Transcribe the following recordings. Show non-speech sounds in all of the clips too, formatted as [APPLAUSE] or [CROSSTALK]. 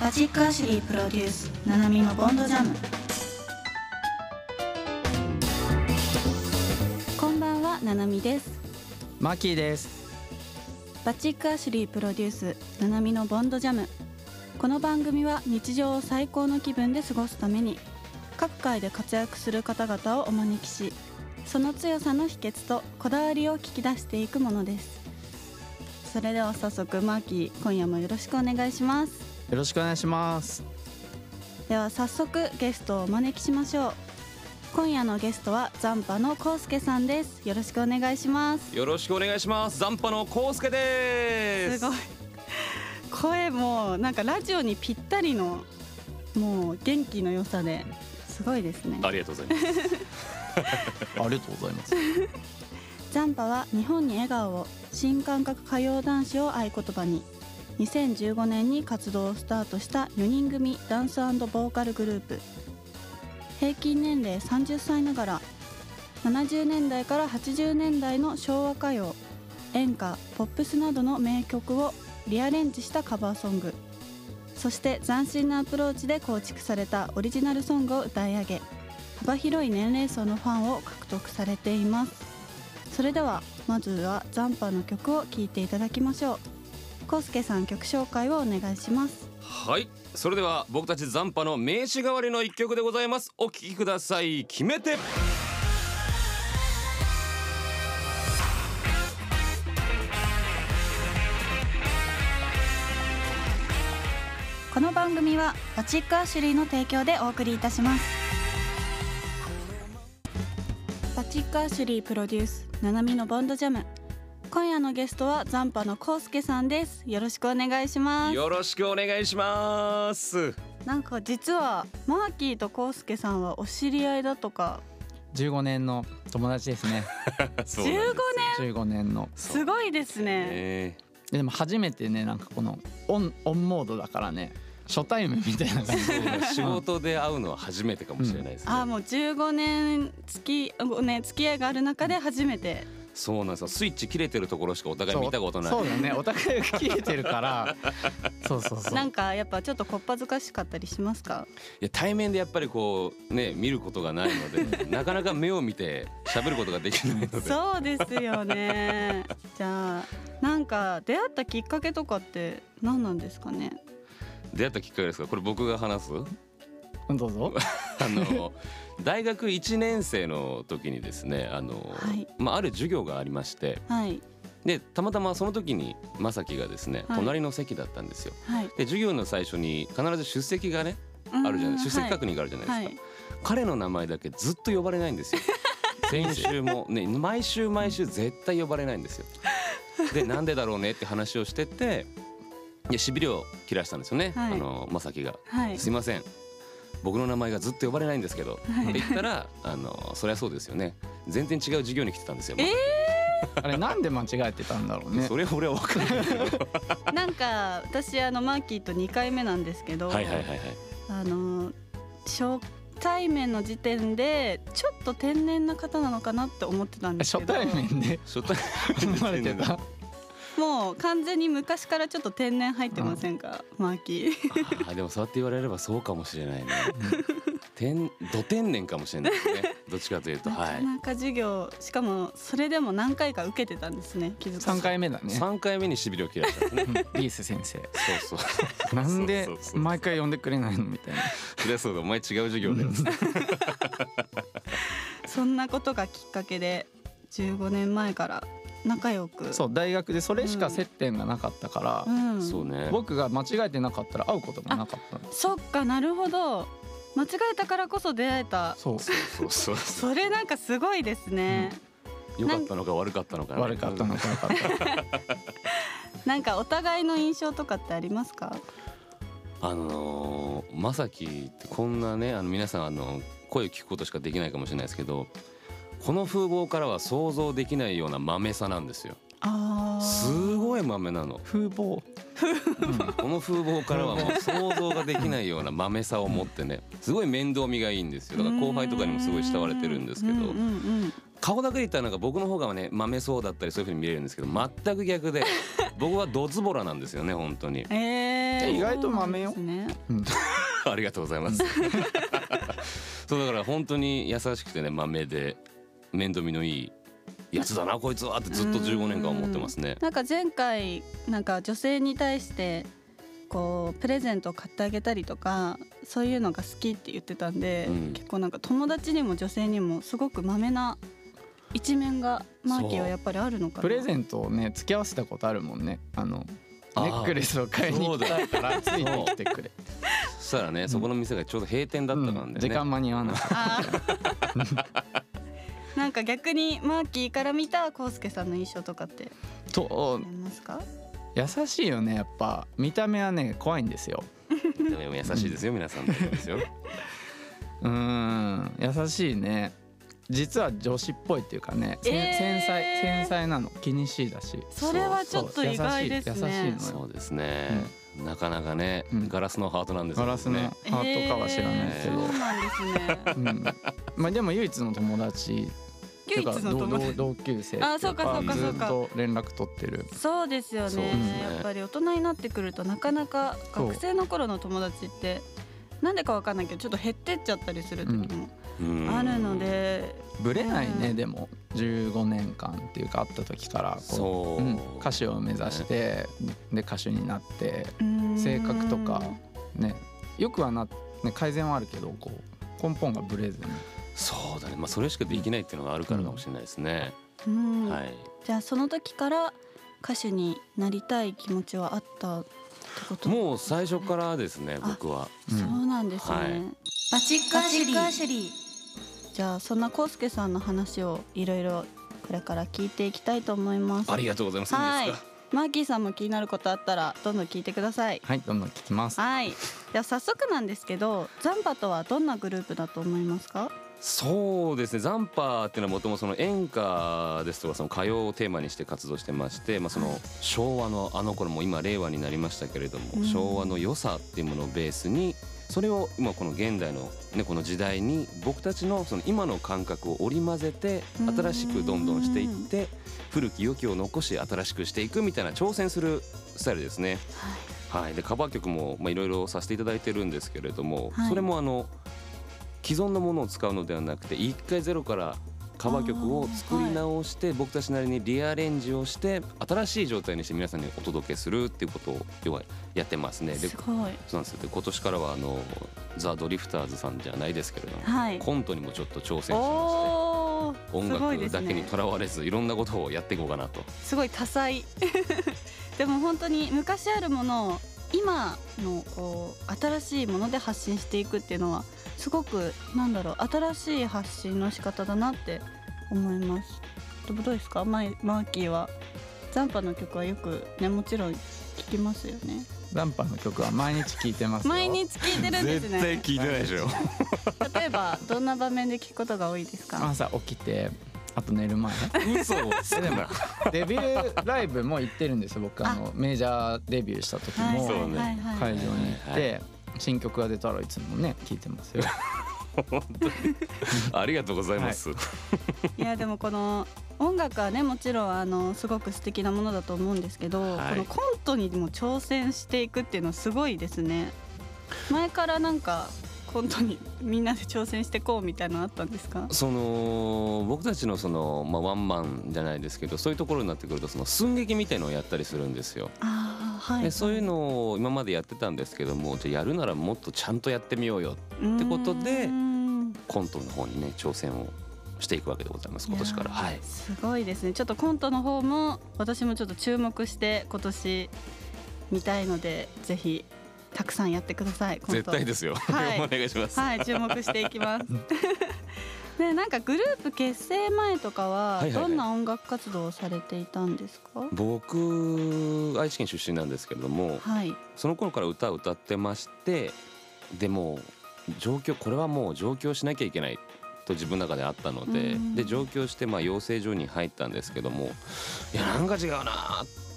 バチックアシュリープロデュース「ナナミのボンドジャム」こんばんはナナミです。マキーです。バチックアシュリープロデュース「ナナミのボンドジャム」この番組は日常を最高の気分で過ごすために各界で活躍する方々をお招きしその強さの秘訣とこだわりを聞き出していくものです。それでは早速マーキー今夜もよろしくお願いしますよろしくお願いします。では早速ゲストをお招きしましょう。今夜のゲストは残波のコウスケさんです。よろしくお願いします。よろしくお願いします。残波のコウスケです。すごい。声もなんかラジオにぴったりのもう元気の良さですごいですね。ありがとうございます。ありがとうございます。[LAUGHS] 残波は日本に笑顔を新感覚歌謡男子を合言葉に2015年に活動をスタートした4人組ダンスボーカルグループ。平均年齢30歳ながら70年代から80年代の昭和歌謡演歌ポップスなどの名曲をリアレンジしたカバーソング。そして斬新なアプローチで構築されたオリジナルソングを歌い上げ幅広い年齢層のファンを獲得されています。それではまずは残波の曲を聴いていただきましょう。コウスケさん曲紹介をお願いします。はい。それでは僕たち残波の名刺代わりの一曲でございます。お聴きください。決めて。この番組はバチックアシュリーの提供でお送りいたします。バチックアシュリープロデュースナナミのボンドジャム今夜のゲストは残波のコウスケさんです。よろしくお願いします。よろしくお願いします。なんか実はマーキーとコウスケさんはお知り合いだとか。15年の友達ですね。[LAUGHS] そう15年？15年の。すごいですね。ねでも初めてねなんかこのオンオンモードだからね初対面みたいな感じで。仕事で会うのは初めてかもしれないですね、あもう15年付き、ね、付き合いがある中で初めてそうなんですよ。スイッチ切れてるところしかお互い見たことない。そうそうだね。お互いが切れてるから。そうそうそう。なんかやっぱちょっとこっぱずかしかったりしますか？いや対面でやっぱりこうね見ることがないので [LAUGHS] なかなか目を見て喋ることができないので。そうですよね。じゃあなんか出会ったきっかけとかって何なんですかね？出会ったきっかけですか？これ僕が話す？うんどうぞ。[LAUGHS] あの大学1年生の時にですねあの、はい。まあ、ある授業がありましてはい。でたまたまその時に正樹がですね、はい。隣の席だったんですよ。はい。で授業の最初に必ず出席がねあるじゃない出席確認があるじゃないですか、彼の名前だけずっと呼ばれないんですよ。[LAUGHS] 先週もね毎週毎週絶対呼ばれないんですよ。で [LAUGHS] なんでだろうねって話をしててでしびれを切らしたんですよね、はい。あの正樹が。はい。すいません僕の名前がずっと呼ばれないんですけど、はい。って言ったらあのそりゃそうですよね。全然違う授業に来てたんですよ、えあれなんで間違えてたんだろうね。[LAUGHS] それ俺は分かんないけど。なんか私あのマーキーと2回目なんですけどはいはいはいはい。あの初対面の時点でちょっと天然な方なのかなって思ってたんですけど。初対面で？初対思われてた？もう完全に昔からちょっと天然入ってませんか、マーキー。あーでもそうやって言われればそうかもしれないね。天ど天然かもしれないですね。[LAUGHS] どっちかというとなはい。かなか授業しかもそれでも何回か受けてたんですね気づかず。3回目だね。3回目にしびれを切らしたね。うん。リース先生。そうそう。なんでそうそうそう毎回呼んでくれないのみたいな。そりゃそうだ。お前違う授業だよ。[LAUGHS] そんなことがきっかけで15年前から仲良く。そう大学でそれしか接点がなかったから、うん、そうね。僕が間違えてなかったら会うこともなかったの。そっかなるほど。間違えたからこそ出会えた。そう。そうそうそうそ [LAUGHS] れなんかすごいですね、良かったのか悪かったのかね。悪かったのか悪かった [LAUGHS] なんかお互いの印象とかってありますか？あのー、まさきってこんなねあの皆さんあの声を聞くことしかできないかもしれないですけどこの風貌からは想像できないような豆さなんですよ。あー。すごい豆なの。風貌。この風貌からはもう想像ができないような豆さを持ってねすごい面倒見がいいんですよ。だから後輩とかにもすごい慕われてるんですけど。顔だけで言ったらなんか僕の方がね豆そうだったりそういう風に見れるんですけど全く逆で [LAUGHS] 僕はドズボラなんですよね本当に。ええ意外と豆よ。ねうん。[LAUGHS] ありがとうございます。[LAUGHS] そうだから本当に優しくてね豆で面倒見のいいやつだなこいつはってずっと15年間思ってますね。なんか前回なんか女性に対してこうプレゼントを買ってあげたりとかそういうのが好きって言ってたんで、うん。結構なんか友達にも女性にもすごくまめな一面がマーキーはやっぱりあるのかな。プレゼントをね付き合わせたことあるもんね。あのネックレスを買いに来たからついてきてくれ。そしたらねそこの店がちょうど閉店だったからね、うん。時間間に合わなかっあーなんか逆にマーキーから見たコウスケさんの印象とかってたとありますか？優しいよねやっぱ。見た目はね怖いんですよ。でも優しいですよ皆さんですよ。うーん。優しいね。実は女子っぽいっていうかね、えー。繊細繊細なの。気にしいだし。それはちょっと意外ですそう優しい優ねそうですね、なかなかね、うん。ガラスのハートなんですよ。ガラスのね。ハートかは知らないけど、えーそうなんですね。うん、まあでも唯一の友達唯一の友達。同同級生あそうかそうかそうかずっと連絡取ってる。そうですよね。ねやっぱり大人になってくるとなかなか学生の頃の友達ってなんでかわかんないけどちょっと減ってっちゃったりする時もうん。あるので、ブレないね、うん。でも。15年間っていうか会った時からこそう、ん歌手を目指して、で歌手になって性格とかね。よくはな、ね、改善はあるけどこう根本がブレずにそうだね。まあそれしかできないっていうのがあるからかもしれないですね、うん。はい。じゃあその時から歌手になりたい気持ちはあったってこと？もう最初からですねあ僕は。うんそうなんですね、はいバチックアシュリー。じゃあそんなコウスケさんの話をいろいろこれから聞いていきたいと思います。ありがとうございます。はい。いいですかマーキーさんも気になることあったらどんどん聞いてください。はいどんどん聞きます。はい。では早速なんですけどザンパとはどんなグループだと思いますか？そうですね。ザンパーっていうのはもともとその演歌ですとかその歌謡をテーマにして活動してまして、まあ、その昭和のあの頃も今令和になりましたけれども、うん。昭和の良さっていうものをベースにそれを今この現代の、ね、この時代に僕たちのその今の感覚を織り交ぜてうん。新しくどんどんしていって古き良きを残し新しくしていくみたいな挑戦するスタイルですね。はい、でカバー曲もまあいろいろさせていただいてるんですけれども、はい。それもあの既存のものを使うのではなくて一回ゼロからカバー曲を作り直して僕たちなりにリアレンジをして新しい状態にして皆さんにお届けするっていうことを要はやってますね。ですごい。そうなんですよ。で今年からはあのザ・ドリフターズさんじゃないですけれども、はい。コントにもちょっと挑戦しまして音楽だけにとらわれずいろんなことをやっていこうかなと。すごい多彩。[LAUGHS] でも本当に昔あるものを今のこう新しいもので発信していくっていうのはすごくなんだろう新しい発信の仕方だなって思います。どうですか？マイマーキーはザンパの曲はよくねもちろん聴きますよね。ザンパの曲は毎日聞いてますよ。毎日聴いてるんですね。聞いてないでしょ。例えばどんな場面で聴くことが多いですか？朝起きてあと寝る前。嘘。でもな。デビューライブも行ってるんですよ僕あのメジャーデビューした時もそうねはいはい会場に行っはいて新曲が出たらいつもね聞いてますよ。本当に。ありがとうございます。い。やでもこの音楽はねもちろんあのすごく素敵なものだと思うんですけど、はい。このコントにも挑戦していくっていうのはすごいですね。前からなんかコントにみんなで挑戦してこうみたいなのあったんですか？その僕たちのその、まあ、ワンマンじゃないですけどそういうところになってくるとその寸劇みたいのをやったりするんですよ。ああはいでそういうのを今までやってたんですけどもじゃあやるならもっとちゃんとやってみようよってことでコントの方にね挑戦をしていくわけでございます今年から。はいすごいですねちょっとコントの方も私もちょっと注目して今年見たいのでぜひたくさんやってください絶対ですよ。はい [LAUGHS] お願いします。はい、注目していきます。[LAUGHS] で、なんかグループ結成前とかははいはいはいどんな音楽活動をされていたんですか？僕愛知県出身なんですけれどもはい。その頃から歌を歌ってましてでも上京これはもう上京しなきゃいけないと自分の中であったのでうんで上京してまあ養成所に入ったんですけどもいやなんか違うなって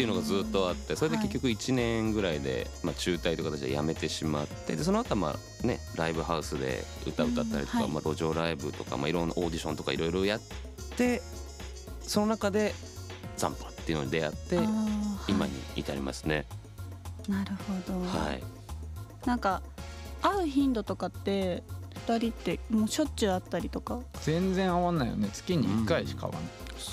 いうのがずっとあってそれで結局1年ぐらいでまあ中退という形で辞めてしまってでその後はまあねライブハウスで歌歌ったりとかまあ路上ライブとかまあいろんなオーディションとかいろいろやってその中でザンパっていうのに出会って今はい。に至りますね。なるほど、はい。なんか会う頻度とかって二人ってもうしょっちゅう会ったりとか？全然合わないよね。月に1回しか合わない、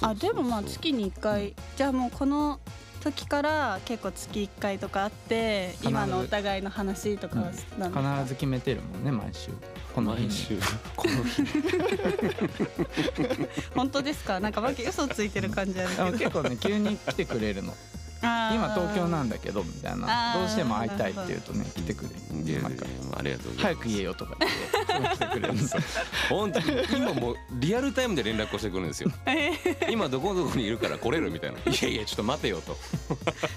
あでもまあ月に1回。じゃあもうこの時から結構月1回とかあってず。今のお互いの話とかはなんか？必ず決めてるもんね毎週。この日 [LAUGHS] この日 [LAUGHS] 本当ですか？なんかマキ嘘ついてる感じあるけど。結構ね急に来てくれるの今東京なんだけどみたいな。どうしても会いたいって言うとね来てくれる。いやいやなんかありがとうございます。早く言えよとか言って。来てくれるんですよ本当に今もうリアルタイムで連絡をしてくるんですよ。え [LAUGHS] 今どこどこにいるから来れるみたいな。[LAUGHS] いやいやちょっと待てよと。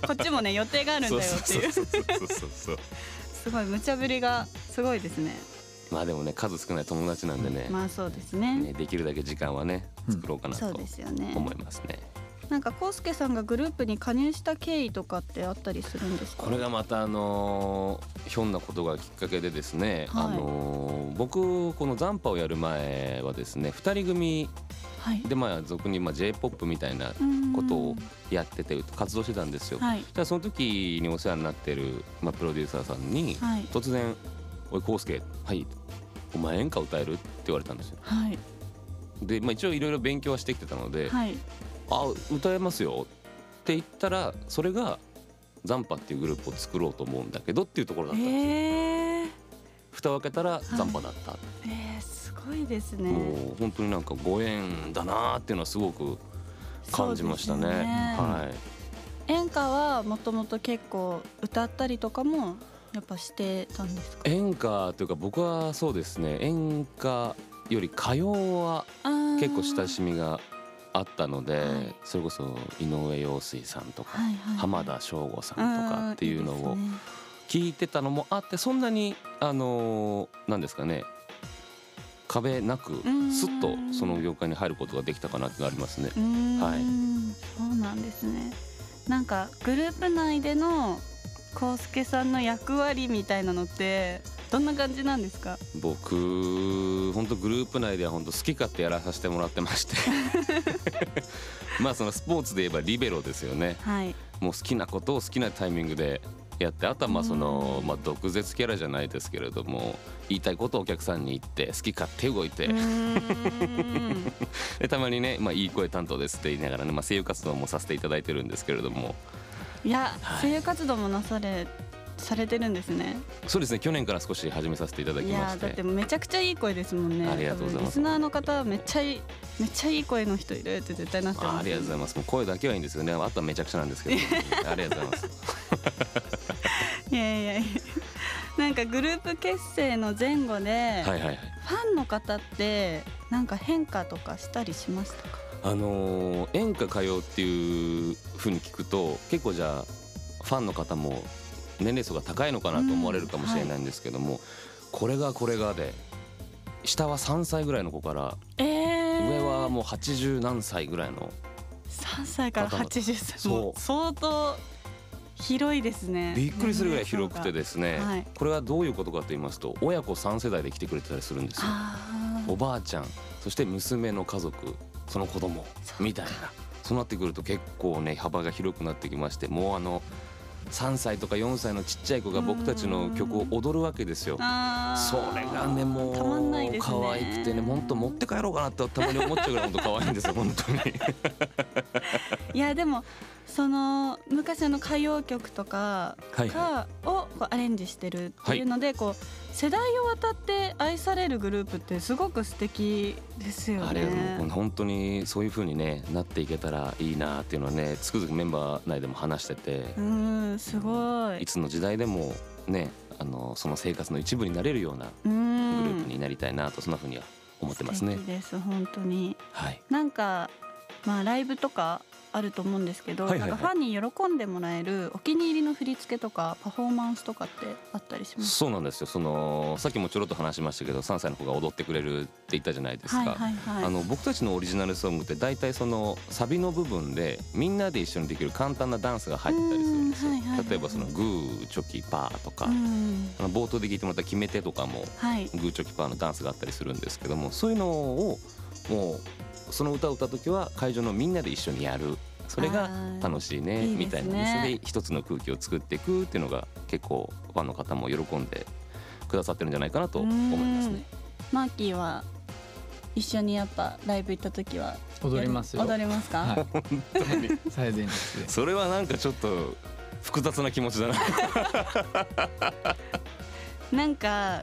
こっちもね予定があるんだよっていう。すごい無茶ぶりがすごいですねまあでもね数少ない友達なんでね,、まあそうですねねできるだけ時間はねうん作ろうかなと思いますね。なんかコウスケさんがグループに加入した経緯とかってあったりするんですか？これがまたあのーひょんなことがきっかけでですね、はい。あのー僕この残波をやる前はですね2人組はい。でまあ俗にまあ J−POP みたいなことをやってて活動してたんですよ。はい。じゃあその時にお世話になってる、まあ、プロデューサーさんにはい。突然「おい康介はいお前演歌歌える?」って言われたんですよ。はい。で、まあ、一応いろいろ勉強はしてきてたので「はいあ歌えますよ」って言ったらそれが「残波」っていうグループを作ろうと思うんだけどっていうところだったんですよ。えー、蓋を開けたら残波だった、えー、すごいですね。もう本当になんかご縁だなーっていうのはすごく感じましたね。ね。はい。演歌はもともと結構歌ったりとかもやっぱしてたんですか？演歌というか僕はそうですね。演歌より歌謡は結構親しみがあったので、はい。それこそ井上陽水さんとか、はいはいはい。浜田省吾さんとかっていうのを聞いてたのもあってそんなにあのーなんですかね壁なくうん。すっとその業界に入ることができたかなっていうのがありますね。はい。そうなんですね。なんかグループ内でのコウスケさんの役割みたいなのってどんな感じなんですか？僕本当グループ内では本当好き勝手やらさせてもらってまして。[LAUGHS] まあそのスポーツで言えばリベロですよね。はい。もう好きなことを好きなタイミングでやってあとはまあその、うんまあ、毒舌キャラじゃないですけれども言いたいことをお客さんに言って好き勝手動いて、[LAUGHS] でたまにね、まあ、いい声担当ですって言いながらね、まあ、声優活動もさせていただいてるんですけれども。いやはい。声優活動もなされされてるんですね。そうですね。去年から少し始めさせていただきいまして。やだってめちゃくちゃいい声ですもんね。ありがとうございます。リスナーの方めっちゃいいめっちゃいい声の人いるって絶対なってます。あありがとうございます。もう声だけはいいんですよね。あとはめちゃくちゃなんですけど。[LAUGHS] ありがとうございます。[LAUGHS] いやいやいや。なんかグループ結成の前後で、はいはいはい。ファンの方ってなんか変化とかしたりしましたか？あのー演歌歌謡っていうふうに聞くと結構じゃあファンの方も年齢層が高いのかなと思われるかもしれないんですけども、これがこれがで下は3歳ぐらいの子からえー、上はもう80何歳ぐらいの3歳から方々。80歳。もう相当広いですね。びっくりするぐらい広くてですね、はい。これはどういうことかと言いますと親子3世代で来てくれてたりするんですよ。あおばあちゃんそして娘の家族その子供みたいな。そうなってくると結構ね幅が広くなってきましてもうあの3歳とか4歳のちっちゃい子が僕たちの曲を踊るわけですよ。あそれがねもたまんないうですね可愛くてね本当持って帰ろうかなってたまに思っちゃうぐらい本当可愛いんですよ本当に。いやでもその昔の歌謡曲とかはいがをこうアレンジしてるっていうので、こう世代を渡って愛されるグループってすごく素敵ですよね。ありがとうございます本当にそういう風にねなっていけたらいいなっていうのはねつくづくメンバー内でも話しててう、んすごい。いつの時代でもねあのその生活の一部になれるようなうグルんープになりたいなとそんな風には思ってますね素。敵です本当に。はい。なんかまあライブとかあると思うんですけど、はいはいはいなんかファンに喜んでもらえるお気に入りの振り付けとかパフォーマンスとかってあったりします？そうなんですよ。そのさっきもちょろっと話しましたけど、3歳の子が踊ってくれるって言ったじゃないですか。はいはいはい。あの僕たちのオリジナルソングって大体そのサビの部分でみんなで一緒にできる簡単なダンスが入ってたりするんですようんはいはいはい。例えばそのグーチョキパーとか、うんあの冒頭で聞いてもらった決め手とかもはい。グーチョキパーのダンスがあったりするんですけどもそういうのをもうその歌を歌う時は会場のみんなで一緒にやる。それが楽しいねみたいなそれで一つの空気を作っていくっていうのが結構ファンの方も喜んでくださってるんじゃないかなと思いますね。マーキーは一緒にやっぱライブ行った時は踊りますよ。踊りますか、はい。本当に最前列で。それはなんかちょっと複雑な気持ちだな。[LAUGHS] なんか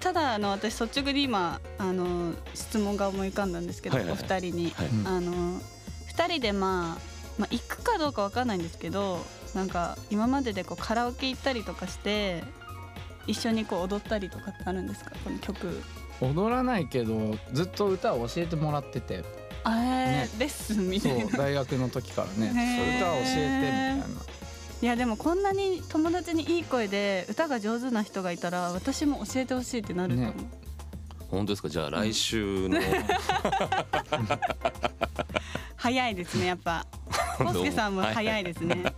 ただあの私率直に今あの質問が思い浮かんだんですけど、はいはいはい。お二人に、はい。うんあの二人でまあ、まあ、行くかどうかわかんないんですけどなんか今まででこうカラオケ行ったりとかして一緒にこう踊ったりとかってあるんですか？この曲。踊らないけどずっと歌を教えてもらってて。あれ、ね。レッスンみたそいうな大学の時からね。歌を教えてみたいないやでもこんなに友達にいい声で歌が上手な人がいたら私も教えてほしいってなると思う、ね。本当ですか？じゃあ来週の。[LAUGHS] 早いですねやっぱ。[LAUGHS] コスケさんも早いですね。そ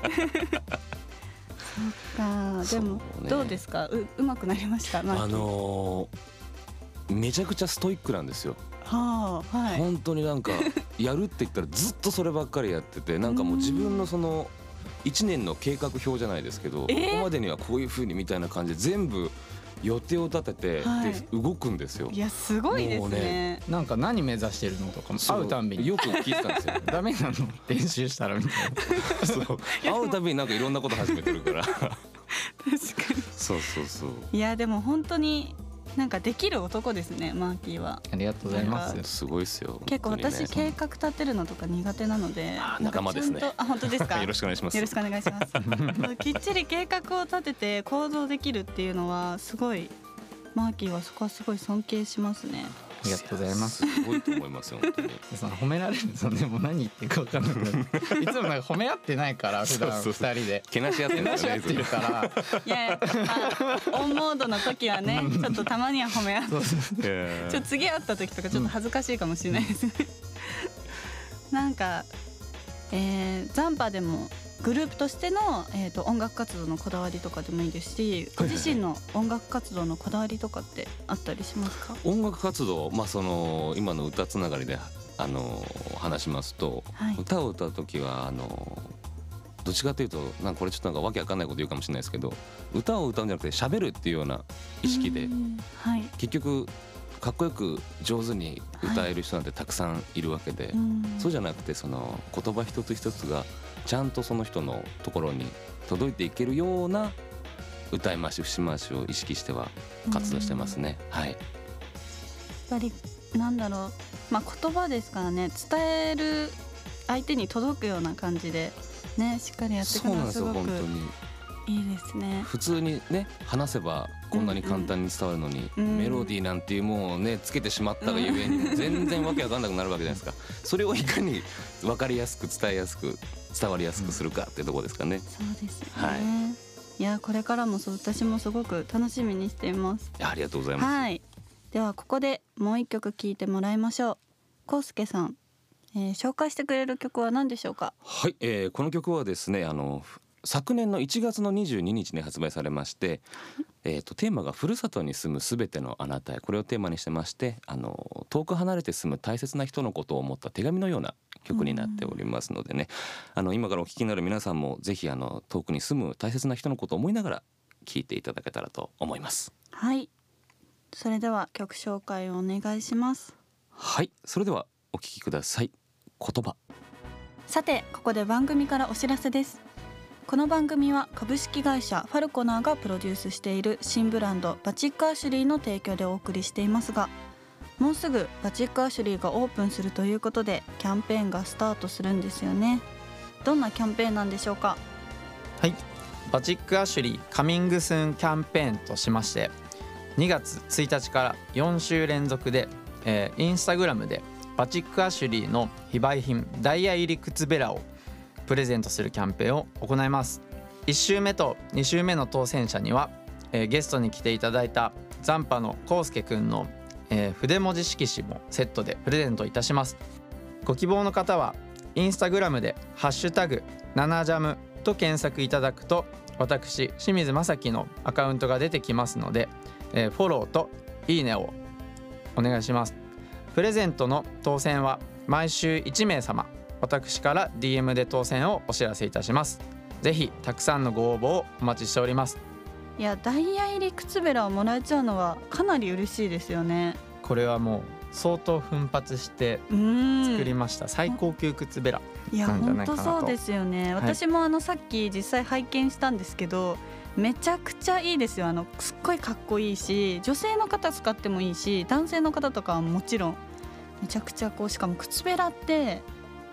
っか。でもどうですか？ううまくなりました？あのーめちゃくちゃストイックなんですよ。はあはい。本当になんかやるって言ったらずっとそればっかりやっててなんかもう自分のその1年の計画表じゃないですけど、えー？ここまでにはこういう風にみたいな感じで全部予定を立てて、はいで動くんですよい。やすごいですねねなんか何目指してるのとか会うたんびによく聞いてたんですよ。[LAUGHS] ダメなの練習したらみたいな [LAUGHS] そう会うたびになんかいろんなこと始めてるから。確かそうそうそう。にいやでも本当になんかできる男ですねマーキーは。ありがとうございます。すごいですよ。結構私計画立てるのとか苦手なのであなんか仲間ですね。ちゃんとあ本当ですか？[LAUGHS] よろしくお願いします。よろしくお願いします。[LAUGHS] きっちり計画を立てて行動できるっていうのはすごいマーキーはそこはすごい尊敬しますねありがとうございます。すごいと思いますよ本当に。その褒められるとでも何言ってるか分かんなくなる。[LAUGHS] いつもなんか褒め合ってないから普段二人で。けなし合ってるん話ですよね。し合ってるから。いやいやあオンモードの時はねちょっとたまには褒め合って。ちょっと次会った時とかちょっと恥ずかしいかもしれないです。ね。なんか、えー、ザンパでもグループとしての、えー、と音楽活動のこだわりとかでもいいですしご自身の音楽活動のこだわりとかってあったりしますか？音楽活動まあその今の歌つながりであの話しますと、はい。歌を歌う時はあのどっちかというとなんかこれちょっとなんかわけわかんないこと言うかもしれないですけど歌を歌うんじゃなくて喋るっていうような意識でうんはい。結局かっこよく上手に歌える人なんてたくさんいるわけで、うん。そうじゃなくてその言葉一つ一つがちゃんとその人のところに届いていけるような歌い回し節回しを意識しては活動してますね。はい。やっぱりなんだろう、まあ、言葉ですからね伝える相手に届くような感じでねしっかりやっていくのはごくですすよ本当に。いいですね。普通にね話せばこんなに簡単に伝わるのに、うんメロディーなんていうもうねつけてしまったがゆえに全然わけわかんなくなるわけじゃないですか [LAUGHS] それをいかに分かりやすく伝えやすく伝わりやすくするかってとこですかね、そうですよね。はいいやこれからもそう私もすごく楽しみにしています。ありがとうございます、はい。ではここでもう一曲聴いてもらいましょう。コウスケさん、えー紹介してくれる曲は何でしょうか？はい、えーこの曲はですねあのふ昨年の1月の22日に発売されまして、[LAUGHS] えー、とテーマが「ふるさとに住むすべてのあなたへ」これをテーマにしてましてあの遠く離れて住む大切な人のことを思った手紙のような曲になっておりますのでねあの今からお聴きになる皆さんもぜひあの遠くに住む大切な人のことを思いながら聴いていただけたらと思います。はい。それでは曲紹介をお願いします。はいそれではお聴きください言葉さてここで番組からお知らせですこの番組は株式会社ファルコナーがプロデュースしている新ブランドバチックアシュリーの提供でお送りしていますがもうすぐバチックアシュリーがオープンするということでキャンペーンがスタートするんですよね。どんなキャンペーンなんでしょうか？はい。バチックアシュリーカミングスーンキャンペーンとしまして2月1日から4週連続で、えーインスタグラムでバチックアシュリーの非売品ダイヤ入り靴べらをプレゼントするキャンペーンを行います。1週目と2週目の当選者には、えーゲストに来ていただいたザンパのコウスケくんの、えー筆文字色紙もセットでプレゼントいたします。ご希望の方はインスタグラムで「ハッシュタグ #7jam」と検索いただくと私清水正樹のアカウントが出てきますので、えーフォローといいねをお願いします。プレゼントの当選は毎週1名様。私から DM で当選をお知らせいたします。ぜひたくさんのご応募をお待ちしております。いやダイヤ入り靴べらをもらえちゃうのはかなり嬉しいですよね。これはもう相当奮発してうん。作りました、最高級靴べらいや本当そうですよね、い。私もあのさっき実際拝見したんですけどめちゃくちゃいいですよ。あのすっごいかっこいいし女性の方使ってもいいし男性の方とかはもちろん。めちゃくちゃこうしかも靴べらって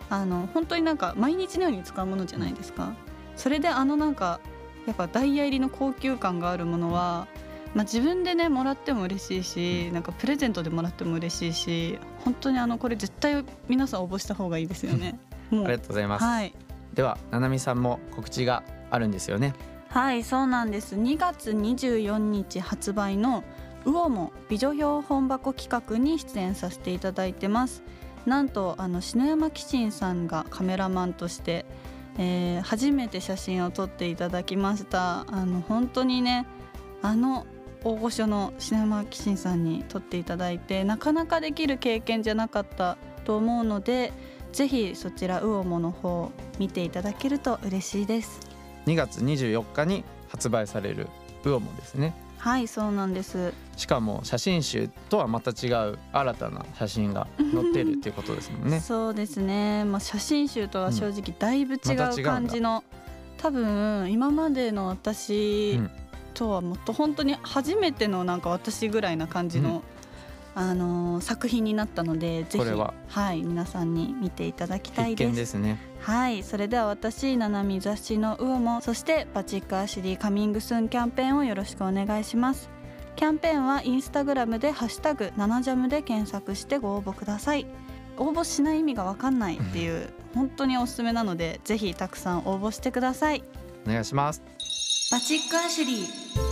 あの本当になんか毎日のように使うものじゃないですか？それであのなんかやっぱダイヤ入りの高級感があるものは、まあ、自分でねもらっても嬉しいしなんかプレゼントでもらっても嬉しいし本当にあのこれ絶対皆さん応募した方がいいですよね。も [LAUGHS] ありがとうございます、はい。ではななみさんも告知があるんですよね？はいそうなんです。2月24日発売の「ウオモ美女標本箱企画」に出演させていただいてますなんとあの篠山紀信さんがカメラマンとして、えー初めて写真を撮っていただきました。あの本当にねあの大御所の篠山紀信さんに撮っていただいてなかなかできる経験じゃなかったと思うのでぜひそちらウオモの方見ていただけると嬉しいです。2月24日に発売されるウオモですね。はいそうなんです。しかも写真集とはまた違う新たな写真が載ってるっていうことですもんね。[LAUGHS] そうですね、まあ、写真集とは正直だいぶ違うまた違うんだ。感じの、多分今までの私うん。とはもっと本当に初めてのなんか私ぐらいな感じの、あのー作品になったのでぜひは。はい皆さんに見ていただきたいです。ですね。はいそれでは私ななみ雑誌のウオモそしてバチックアシュリーカミングスーンキャンペーンをよろしくお願いします。キャンペーンはインスタグラムでハッシュタグナナジャムで検索してご応募ください。応募しない意味がわかんないっていう本当におすすめなのでぜひたくさん応募してください。お願いします。バチックアシュリー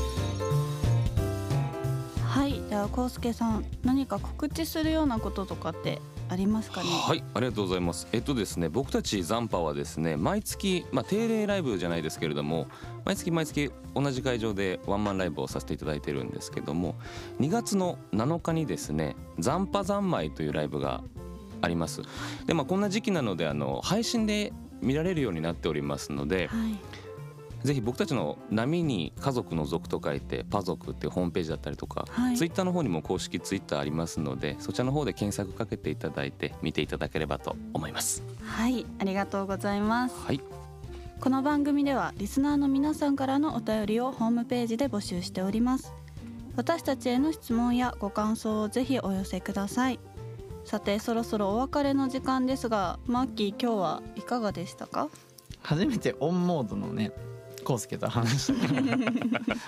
はいではコウスケさん何か告知するようなこととかってありますかね？はい、ありがとうございます。えっとですね、僕たちザンパはですね、毎月まあ定例ライブじゃないですけれども、毎月毎月同じ会場でワンマンライブをさせていただいてるんですけども、2月の7日にですね、ザンパ三昧というライブがあります。で、まあこんな時期なのであの配信で見られるようになっておりますので、はいぜひ僕たちの波に家族の族と書いてパ族っていうホームページだったりとか、はい。ツイッターの方にも公式ツイッターありますのでそちらの方で検索かけていただいて見ていただければと思います。はいありがとうございます。はい。この番組ではリスナーの皆さんからのお便りをホームページで募集しております。私たちへの質問やご感想をぜひお寄せください。さてそろそろお別れの時間ですがマッキー今日はいかがでしたか？初めてオンモードのねコウスケと話し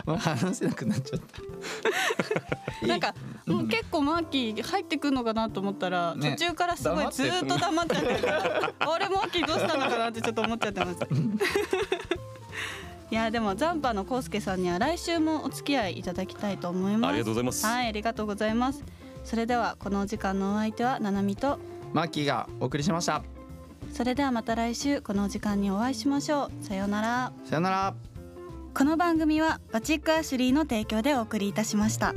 た話せなくなっちゃったなんかもう結構マッキー入ってくるのかなと思ったら、ね。途中からすごいずーっと黙っちゃってる。からあれマッキーどうしたのかなってちょっと思っちゃってます。[LAUGHS] いやでもザンパのコウスケさんには来週もお付き合いいただきたいと思います。ありがとうございます。はいありがとうございます。それではこのお時間のお相手はななみと。マッキーがお送りしましたそれではまた来週このお時間にお会いしましょう。さようなら。さよなら。この番組はバチックアシュリーの提供でお送りいたしました